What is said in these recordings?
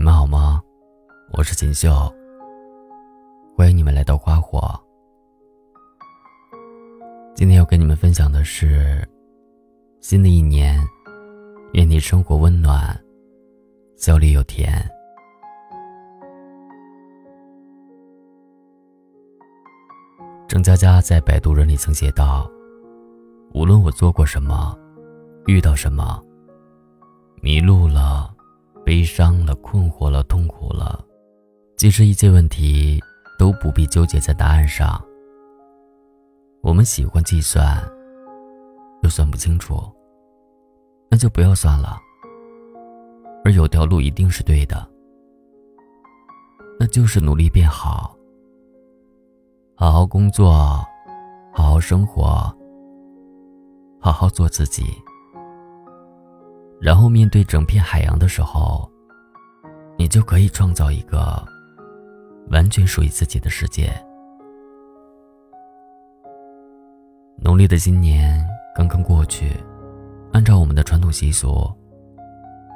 你们好吗？我是锦绣，欢迎你们来到花火。今天要跟你们分享的是，新的一年，愿你生活温暖，笑里有甜。郑佳佳在百度人里曾写道：“无论我做过什么，遇到什么，”悲伤了，困惑了，痛苦了，其实一切问题都不必纠结在答案上。我们喜欢计算，又算不清楚，那就不要算了。而有条路一定是对的，那就是努力变好，好好工作，好好生活，好好做自己。然后面对整片海洋的时候，你就可以创造一个完全属于自己的世界。农历的新年刚刚过去，按照我们的传统习俗，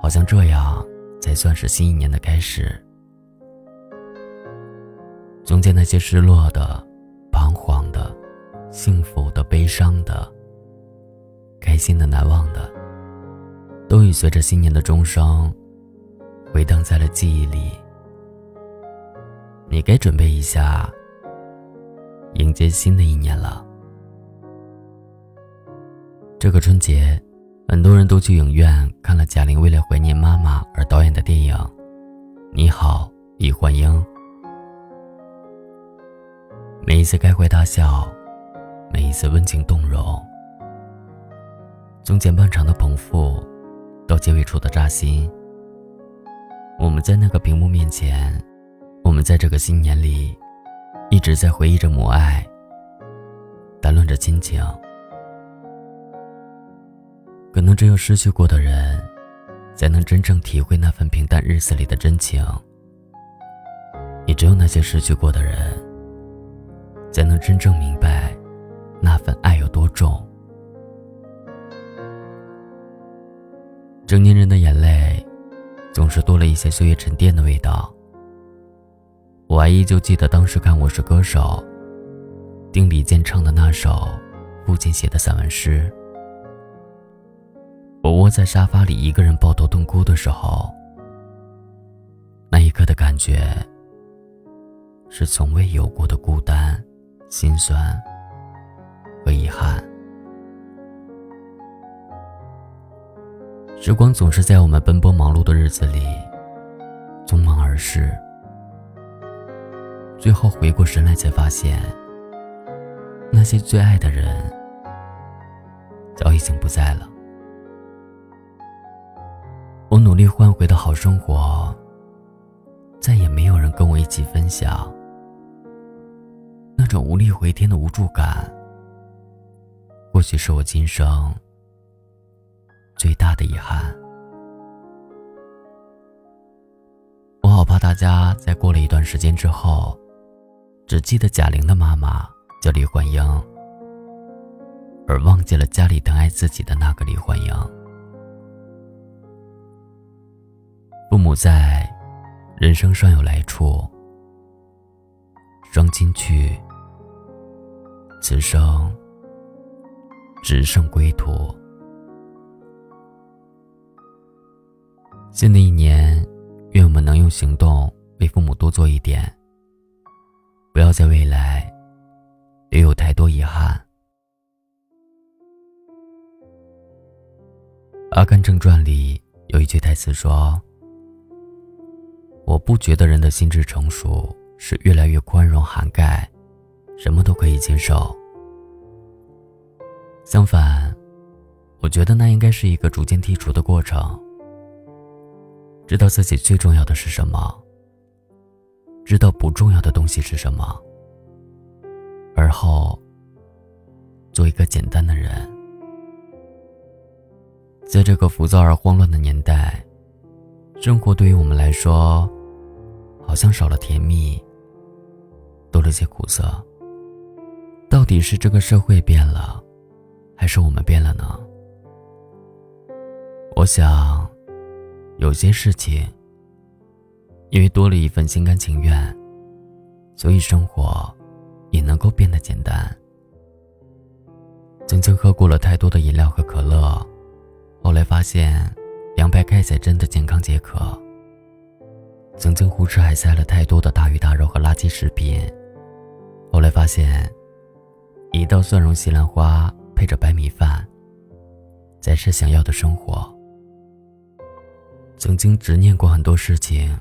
好像这样才算是新一年的开始。中间那些失落的、彷徨的、幸福的、悲伤的、开心的、难忘的。都已随着新年的钟声，回荡在了记忆里。你该准备一下，迎接新的一年了。这个春节，很多人都去影院看了贾玲为了怀念妈妈而导演的电影《你好，李焕英》。每一次开怀大笑，每一次温情动容，从前半场的捧腹。到结尾处的扎心，我们在那个屏幕面前，我们在这个新年里，一直在回忆着母爱，谈论着亲情。可能只有失去过的人，才能真正体会那份平淡日子里的真情。也只有那些失去过的人，才能真正明白，那份爱有多重。成年人的眼泪，总是多了一些岁月沉淀的味道。我还依旧记得当时看《我是歌手》，丁李健唱的那首父亲写的散文诗。我窝在沙发里一个人抱头痛哭的时候，那一刻的感觉，是从未有过的孤单、心酸和遗憾。时光总是在我们奔波忙碌的日子里匆忙而逝，最后回过神来才发现，那些最爱的人早已经不在了。我努力换回的好生活，再也没有人跟我一起分享。那种无力回天的无助感，或许是我今生。最大的遗憾，我好怕大家在过了一段时间之后，只记得贾玲的妈妈叫李焕英，而忘记了家里疼爱自己的那个李焕英。父母在，人生尚有来处；双亲去，此生只剩归途。新的一年，愿我们能用行动为父母多做一点，不要在未来留有太多遗憾。《阿甘正传》里有一句台词说：“我不觉得人的心智成熟是越来越宽容涵盖，什么都可以接受。相反，我觉得那应该是一个逐渐剔除的过程。”知道自己最重要的是什么，知道不重要的东西是什么，而后做一个简单的人。在这个浮躁而慌乱的年代，生活对于我们来说，好像少了甜蜜，多了些苦涩。到底是这个社会变了，还是我们变了呢？我想。有些事情，因为多了一份心甘情愿，所以生活也能够变得简单。曾经喝过了太多的饮料和可乐，后来发现凉白开才真的健康解渴。曾经胡吃海塞了太多的大鱼大肉和垃圾食品，后来发现一道蒜蓉西兰花配着白米饭，才是想要的生活。曾经执念过很多事情，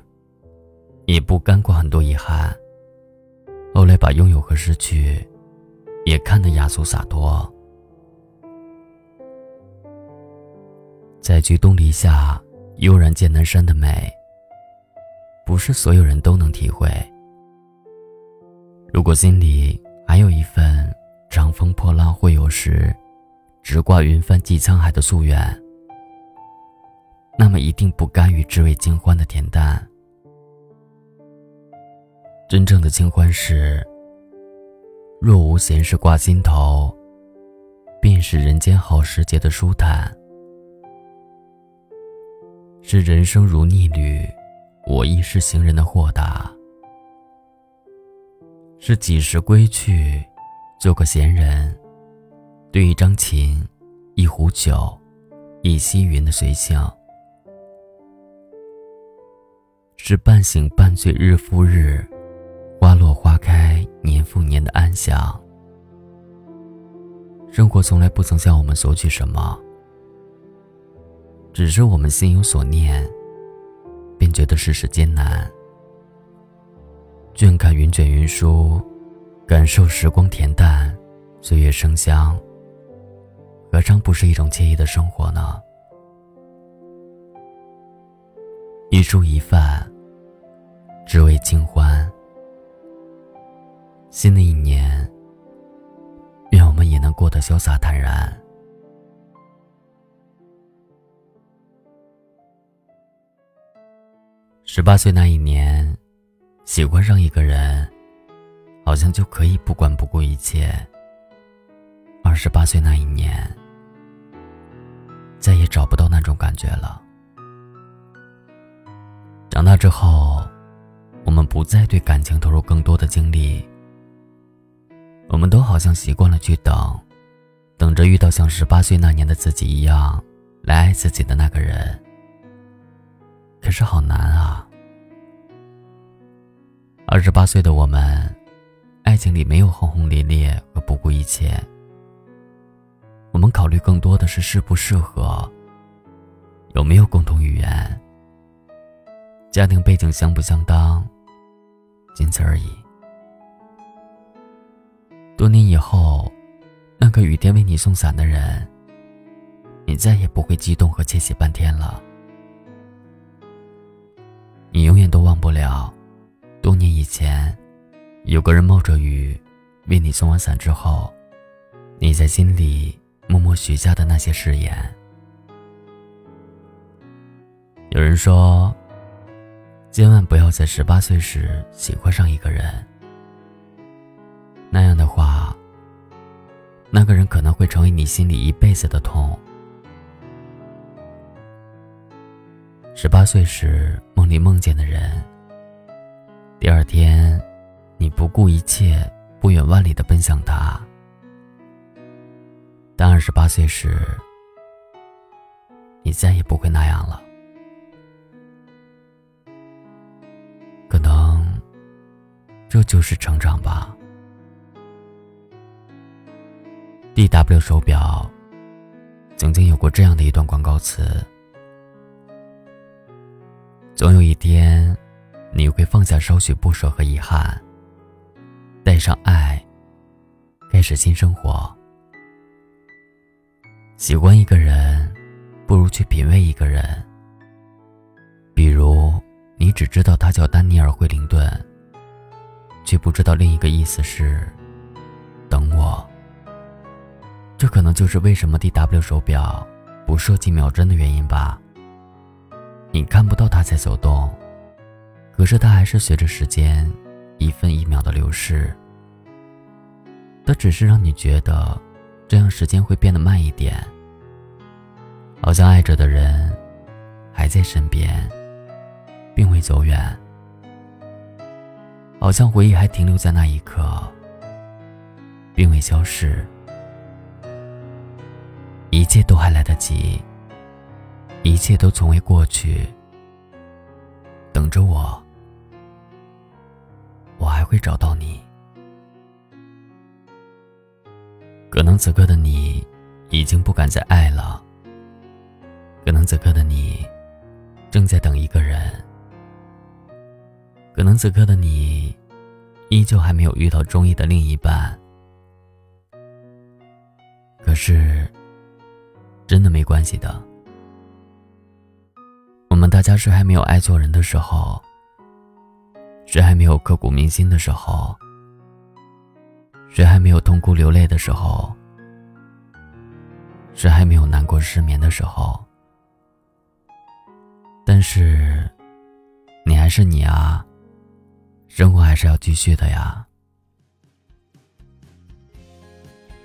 也不甘过很多遗憾，后来把拥有和失去也看得雅俗洒脱。在菊东篱下，悠然见南山的美，不是所有人都能体会。如果心里还有一份“长风破浪会有时，直挂云帆济沧海”的夙愿，那么一定不甘于只为尽欢的恬淡。真正的清欢是：若无闲事挂心头，便是人间好时节的舒坦。是人生如逆旅，我亦是行人的豁达。是几时归去，做个闲人，对一张琴，一壶酒，一溪云的随性。是半醒半醉日复日，花落花开年复年的安详。生活从来不曾向我们索取什么。只是我们心有所念，便觉得世事艰难。倦看云卷云舒，感受时光恬淡，岁月生香。何尝不是一种惬意的生活呢？一蔬一饭，只为清欢。新的一年，愿我们也能过得潇洒坦然。十八岁那一年，喜欢上一个人，好像就可以不管不顾一切。二十八岁那一年，再也找不到那种感觉了。长大之后，我们不再对感情投入更多的精力，我们都好像习惯了去等，等着遇到像十八岁那年的自己一样来爱自己的那个人。可是好难啊！二十八岁的我们，爱情里没有轰轰烈烈和不顾一切。我们考虑更多的是适不适合，有没有共同语言，家庭背景相不相当，仅此而已。多年以后，那个雨天为你送伞的人，你再也不会激动和窃喜半天了。你永远都忘不了，多年以前，有个人冒着雨，为你送完伞之后，你在心里默默许下的那些誓言。有人说，千万不要在十八岁时喜欢上一个人，那样的话，那个人可能会成为你心里一辈子的痛。十八岁时梦里梦见的人，第二天，你不顾一切、不远万里的奔向他。但二十八岁时，你再也不会那样了。这就是成长吧。D W 手表曾经有过这样的一段广告词。总有一天，你会放下少许不舍和遗憾，带上爱，开始新生活。喜欢一个人，不如去品味一个人。比如，你只知道他叫丹尼尔·惠灵顿，却不知道另一个意思是“等我”。这可能就是为什么 D.W 手表不设计秒针的原因吧。你看不到它在走动，可是它还是随着时间一分一秒的流逝。它只是让你觉得，这样时间会变得慢一点，好像爱着的人还在身边，并未走远。好像回忆还停留在那一刻，并未消失。一切都还来得及，一切都从未过去。等着我，我还会找到你。可能此刻的你，已经不敢再爱了。可能此刻的你，正在等一个人。可能此刻的你，依旧还没有遇到中意的另一半。可是，真的没关系的。我们大家谁还没有爱错人的时候？谁还没有刻骨铭心的时候？谁还没有痛哭流泪的时候？谁还没有难过失眠的时候？但是，你还是你啊。生活还是要继续的呀。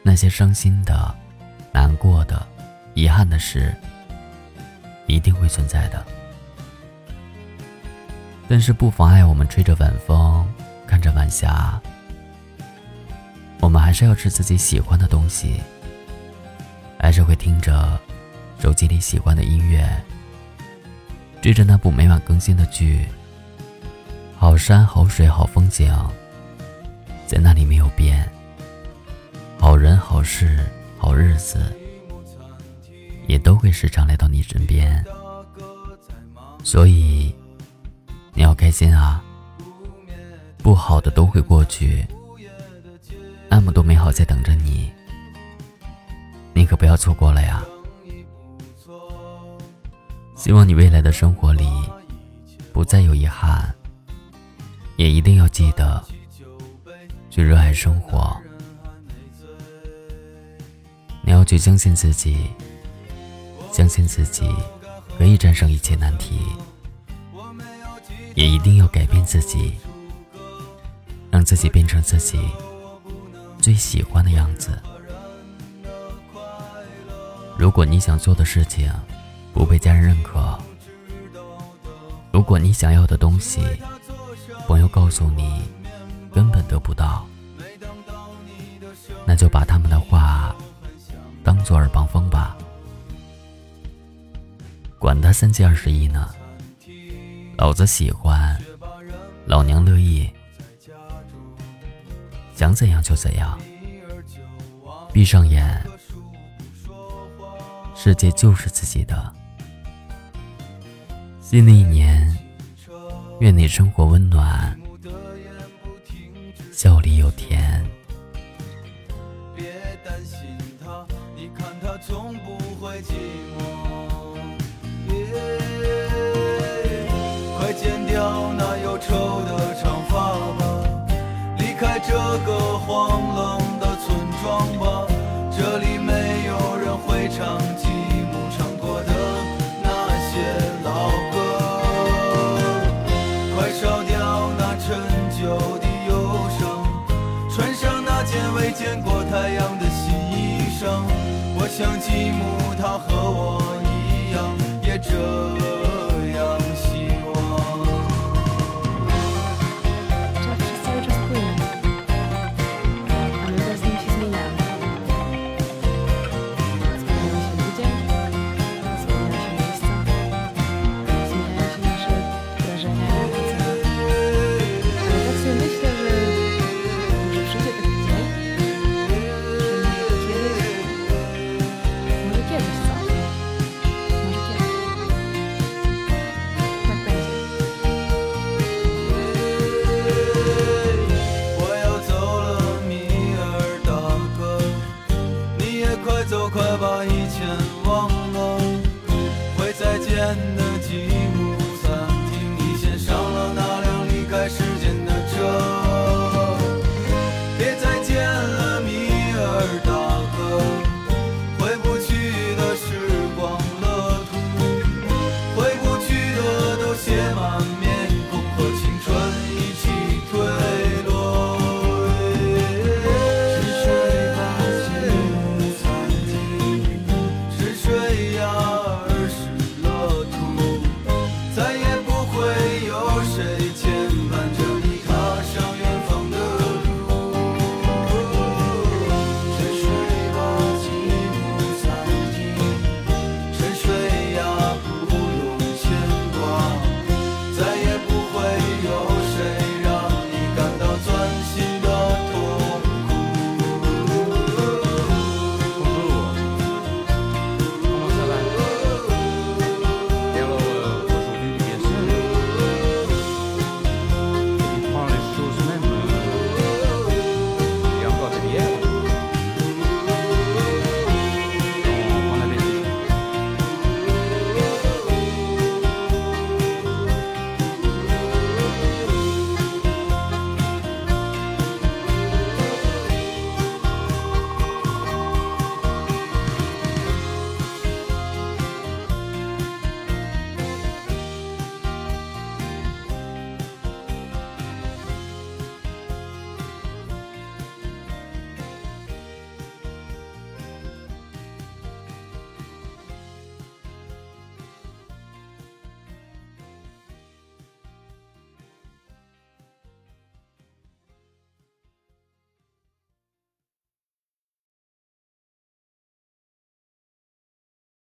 那些伤心的、难过的、遗憾的事，一定会存在的。但是不妨碍我们吹着晚风，看着晚霞。我们还是要吃自己喜欢的东西，还是会听着手机里喜欢的音乐，追着那部每晚更新的剧。好山好水好风景，在那里没有变。好人好事好日子，也都会时常来到你身边。所以，你要开心啊！不好的都会过去，那么多美好在等着你，你可不要错过了呀！希望你未来的生活里，不再有遗憾。也一定要记得去热爱生活。你要去相信自己，相信自己可以战胜一切难题。也一定要改变自己，让自己变成自己最喜欢的样子。如果你想做的事情不被家人认可，如果你想要的东西，朋友告诉你，根本得不到，那就把他们的话当做耳旁风吧。管他三七二十一呢，老子喜欢，老娘乐意，想怎样就怎样。闭上眼，世界就是自己的。新的一年。愿你生活温暖，笑里有甜。别担心他，你看他从不会寂寞。快剪掉那忧愁的长发吧，离开这个荒像吉姆他和我